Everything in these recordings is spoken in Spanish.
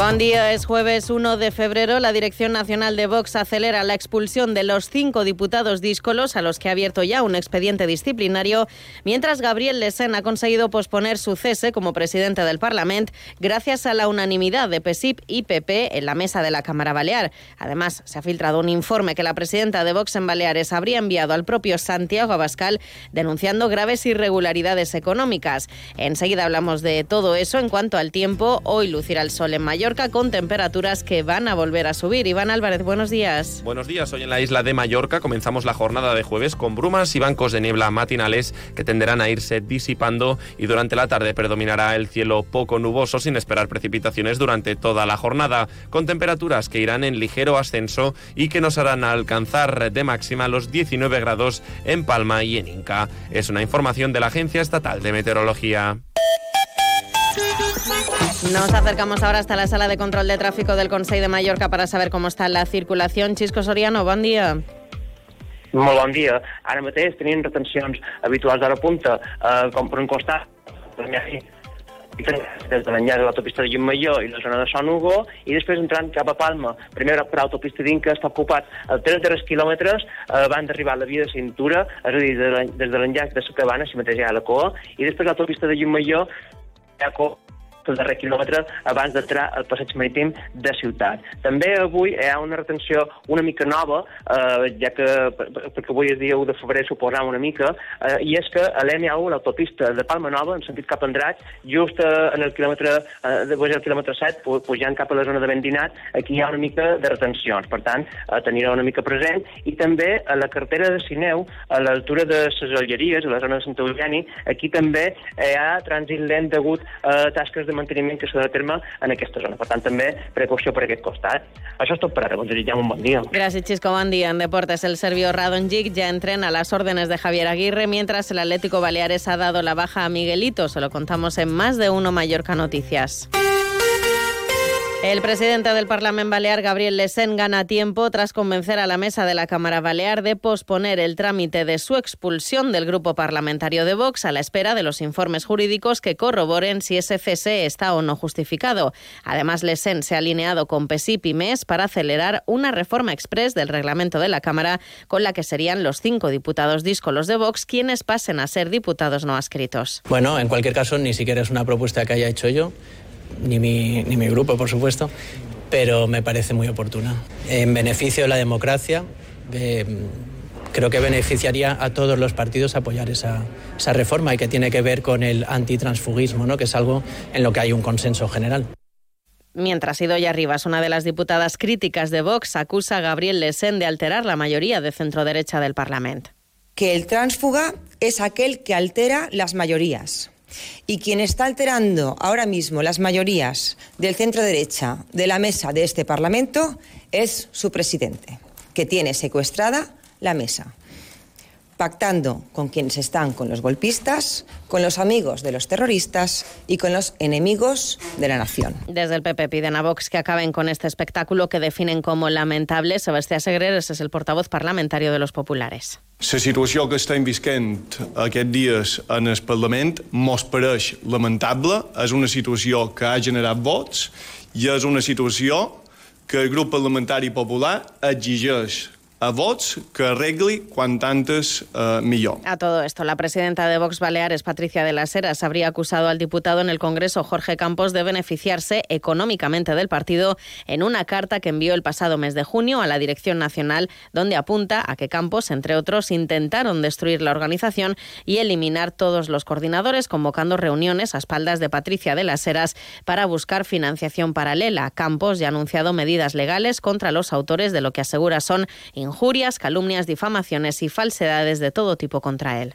Buen día, es jueves 1 de febrero. La Dirección Nacional de Vox acelera la expulsión de los cinco diputados díscolos a los que ha abierto ya un expediente disciplinario, mientras Gabriel Lesen ha conseguido posponer su cese como presidente del Parlamento gracias a la unanimidad de PSIP y PP en la mesa de la Cámara Balear. Además, se ha filtrado un informe que la presidenta de Vox en Baleares habría enviado al propio Santiago Abascal denunciando graves irregularidades económicas. Enseguida hablamos de todo eso en cuanto al tiempo. Hoy lucirá el sol en Mallorca con temperaturas que van a volver a subir. Iván Álvarez, buenos días. Buenos días. Hoy en la isla de Mallorca comenzamos la jornada de jueves con brumas y bancos de niebla matinales que tenderán a irse disipando y durante la tarde predominará el cielo poco nuboso sin esperar precipitaciones durante toda la jornada, con temperaturas que irán en ligero ascenso y que nos harán alcanzar de máxima los 19 grados en Palma y en Inca. Es una información de la Agencia Estatal de Meteorología. Nos acercamos ahora hasta la sala de control de tráfico del Consejo de Mallorca para saber cómo está la circulación. Chisco Soriano, buen día. Molt bon dia. Ara mateix tenim retencions habituals d'hora punta, eh, com per un costat, des de l'enllaç de l'autopista de Llumaior i la zona de Son Hugo, i després entrant cap a Palma. Primer per l'autopista d'Inca està ocupat els tres darrers quilòmetres eh, van d'arribar a la via de cintura, és a dir, des de l'enllaç de la Cabana, si mateix hi ha la Coa, i després l'autopista de Llumaior hi ha Coa el darrer quilòmetre abans d'entrar al passeig marítim de Ciutat. També avui hi ha una retenció una mica nova, eh, ja que perquè avui és dia 1 de febrer suposam una mica, eh, i és que a l'M1, l'autopista de Palma Nova, en sentit cap a Andratx, just eh, en el quilòmetre, eh, després del quilòmetre 7, pujant cap a la zona de Vendinat, aquí hi ha una mica de retencions. Per tant, eh, tenirà una mica present. I també a la cartera de Sineu, a l'altura de les Olleries, a la zona de Sant Eugeni, aquí també hi ha trànsit lent degut a tasques de manteniment que s'ha de terme en aquesta zona. Per tant, també precaució per aquest costat. Això és tot per ara. Us desitgem un bon dia. Gracias, Chisco. Buen día. En deportes, el serbio Radonjic ya entrena a las órdenes de Javier Aguirre, mientras el Atlético Baleares ha dado la baja a Miguelito. Se lo contamos en más de uno Mallorca Noticias. El presidente del Parlamento Balear, Gabriel Lesen, gana tiempo tras convencer a la mesa de la Cámara Balear de posponer el trámite de su expulsión del grupo parlamentario de Vox a la espera de los informes jurídicos que corroboren si ese cese está o no justificado. Además, Lesen se ha alineado con PESIP y MES para acelerar una reforma express del reglamento de la Cámara con la que serían los cinco diputados díscolos de Vox quienes pasen a ser diputados no adscritos. Bueno, en cualquier caso, ni siquiera es una propuesta que haya hecho yo ni mi, ni mi grupo, por supuesto, pero me parece muy oportuna. En beneficio de la democracia, eh, creo que beneficiaría a todos los partidos apoyar esa, esa reforma y que tiene que ver con el antitransfugismo, ¿no? que es algo en lo que hay un consenso general. Mientras Idoya Rivas, una de las diputadas críticas de Vox, acusa a Gabriel Lesen de alterar la mayoría de centro-derecha del Parlamento. Que el tránsfuga es aquel que altera las mayorías. Y quien está alterando ahora mismo las mayorías del centro derecha de la mesa de este Parlamento es su presidente, que tiene secuestrada la mesa pactando con quienes están con los golpistas, con los amigos de los terroristas y con los enemigos de la nación. Desde el PP piden a Vox que acaben con este espectáculo que definen como lamentable. Sebastián Segrer es el portavoz parlamentario de los populares. La situació que estem visquent aquests dies en el Parlament mos pareix lamentable. És una situació que ha generat vots i és una situació que el grup parlamentari popular exigeix a vots que arregli cuanto antes eh, millor. A todo esto, la presidenta de Vox Baleares, Patricia de las Heras, habría acusado al diputado en el Congreso, Jorge Campos, de beneficiarse económicamente del partido en una carta que envió el pasado mes de junio a la Dirección Nacional, donde apunta a que Campos, entre otros, intentaron destruir la organización y eliminar todos los coordinadores, convocando reuniones a espaldas de Patricia de las Heras para buscar financiación paralela. Campos ya ha anunciado medidas legales contra los autores de lo que asegura son injurias, calumnias, difamaciones y falsedades de todo tipo contra él.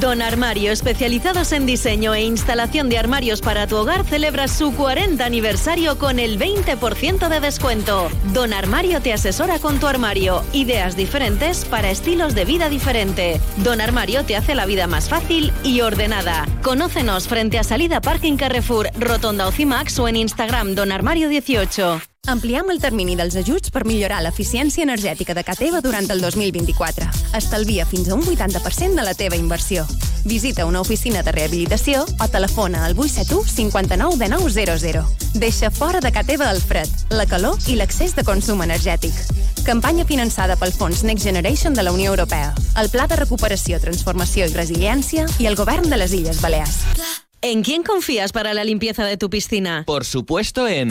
Don Armario, especializados en diseño e instalación de armarios para tu hogar, celebra su 40 aniversario con el 20% de descuento. Don Armario te asesora con tu armario. Ideas diferentes para estilos de vida diferente. Don Armario te hace la vida más fácil y ordenada. Conócenos frente a Salida Parking Carrefour, Rotonda Ocimax o en Instagram Don Armario 18. Ampliem el termini dels ajuts per millorar l'eficiència energètica de casa teva durant el 2024. Estalvia fins a un 80% de la teva inversió. Visita una oficina de rehabilitació o telefona al 871 59 de 900. Deixa fora de casa teva el fred, la calor i l'accés de consum energètic. Campanya finançada pel Fons Next Generation de la Unió Europea, el Pla de Recuperació, Transformació i Resiliència i el Govern de les Illes Balears. ¿En quién confías para la limpieza de tu piscina? Por supuesto en...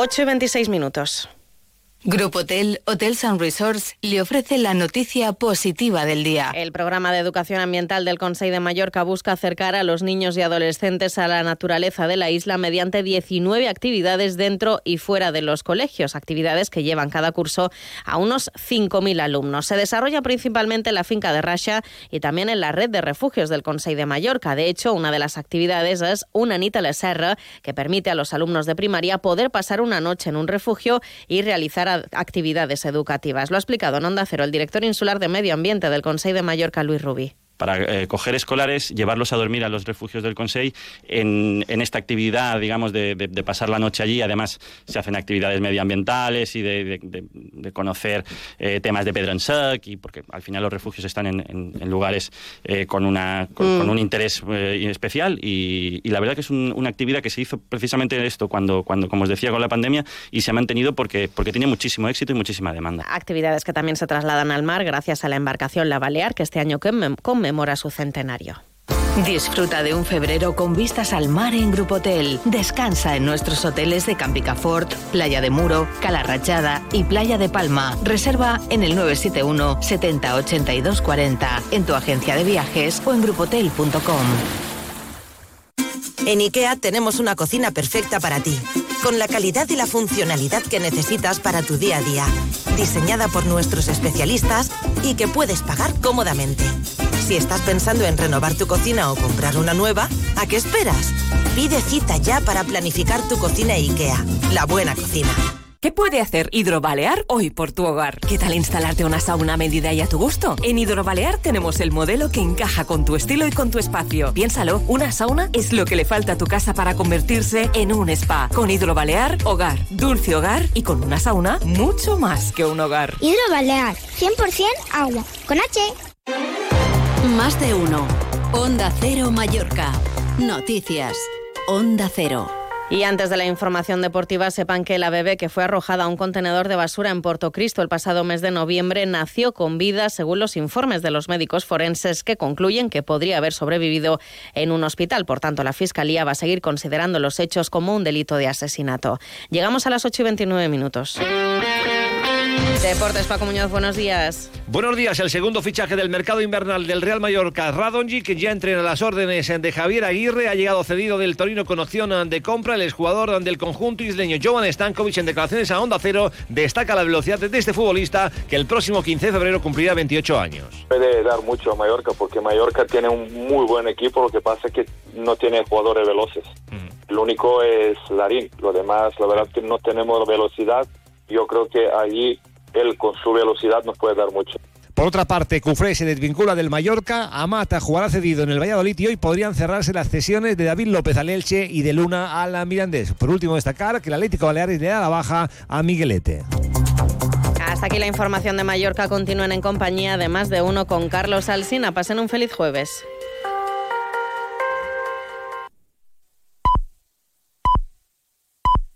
8 y 26 minutos. Grupo Hotel, Hotels and Resorts le ofrece la noticia positiva del día. El programa de educación ambiental del Consejo de Mallorca busca acercar a los niños y adolescentes a la naturaleza de la isla mediante 19 actividades dentro y fuera de los colegios, actividades que llevan cada curso a unos 5.000 alumnos. Se desarrolla principalmente en la finca de Rasha y también en la red de refugios del Consejo de Mallorca. De hecho, una de las actividades es una Nita la Serra, que permite a los alumnos de primaria poder pasar una noche en un refugio y realizar actividades educativas. Lo ha explicado en Onda Cero el director insular de Medio Ambiente del Consejo de Mallorca, Luis Rubí para eh, coger escolares, llevarlos a dormir a los refugios del Consejo en, esta actividad, digamos, de, pasar la noche allí. Además, se hacen actividades medioambientales y de, conocer eh, temas de pedro en sec, y porque al final los refugios están en, lugares eh, con, una, con, mm. un interés especial y, la verdad que es una actividad que se hizo precisamente esto cuando, cuando, como os decía, con la pandemia y se ha mantenido porque, porque tiene muchísimo éxito y muchísima demanda. Actividades que también se trasladan al mar gracias a la embarcación La Balear, que este año conmemora conmemora su centenario. Disfruta de un febrero con vistas al mar en Grupo Hotel. Descansa en nuestros hoteles de Campicafort, Playa de Muro, Calarrachada y Playa de Palma. Reserva en el 971 70 82 40 en tu agencia de viajes o en grupotel.com. En IKEA tenemos una cocina perfecta para ti, con la calidad y la funcionalidad que necesitas para tu día a día, diseñada por nuestros especialistas y que puedes pagar cómodamente. Si estás pensando en renovar tu cocina o comprar una nueva, ¿a qué esperas? Pide cita ya para planificar tu cocina IKEA, la buena cocina. ¿Qué puede hacer Hidrobalear hoy por tu hogar? ¿Qué tal instalarte una sauna a medida y a tu gusto? En Hidrobalear tenemos el modelo que encaja con tu estilo y con tu espacio. Piénsalo, una sauna es lo que le falta a tu casa para convertirse en un spa. Con Hidrobalear, hogar, dulce hogar y con una sauna, mucho más que un hogar. Hidrobalear, 100% agua, con H. Más de uno. Onda Cero Mallorca. Noticias. Onda Cero. Y antes de la información deportiva, sepan que la bebé que fue arrojada a un contenedor de basura en Puerto Cristo el pasado mes de noviembre nació con vida, según los informes de los médicos forenses que concluyen que podría haber sobrevivido en un hospital. Por tanto, la Fiscalía va a seguir considerando los hechos como un delito de asesinato. Llegamos a las 8 y 29 minutos. Deportes, Paco Muñoz, buenos días. Buenos días. El segundo fichaje del mercado invernal del Real Mallorca, Radonji, que ya entrena las órdenes de Javier Aguirre, ha llegado cedido del Torino con opción de compra. El exjugador del conjunto isleño, Jovan Stankovic, en declaraciones a Onda Cero, destaca la velocidad de este futbolista que el próximo 15 de febrero cumplirá 28 años. Puede dar mucho a Mallorca porque Mallorca tiene un muy buen equipo, lo que pasa es que no tiene jugadores veloces. Lo único es Larín, lo demás, la verdad que no tenemos velocidad. Yo creo que allí él con su velocidad nos puede dar mucho. Por otra parte, Cufré se desvincula del Mallorca, Amata jugará cedido en el Valladolid y hoy podrían cerrarse las cesiones de David López al Elche y de Luna a la Mirandés. Por último, destacar que el Atlético Baleares le da la baja a Miguelete. Hasta aquí la información de Mallorca. Continúen en compañía de más de uno con Carlos Alsina. Pasen un feliz jueves.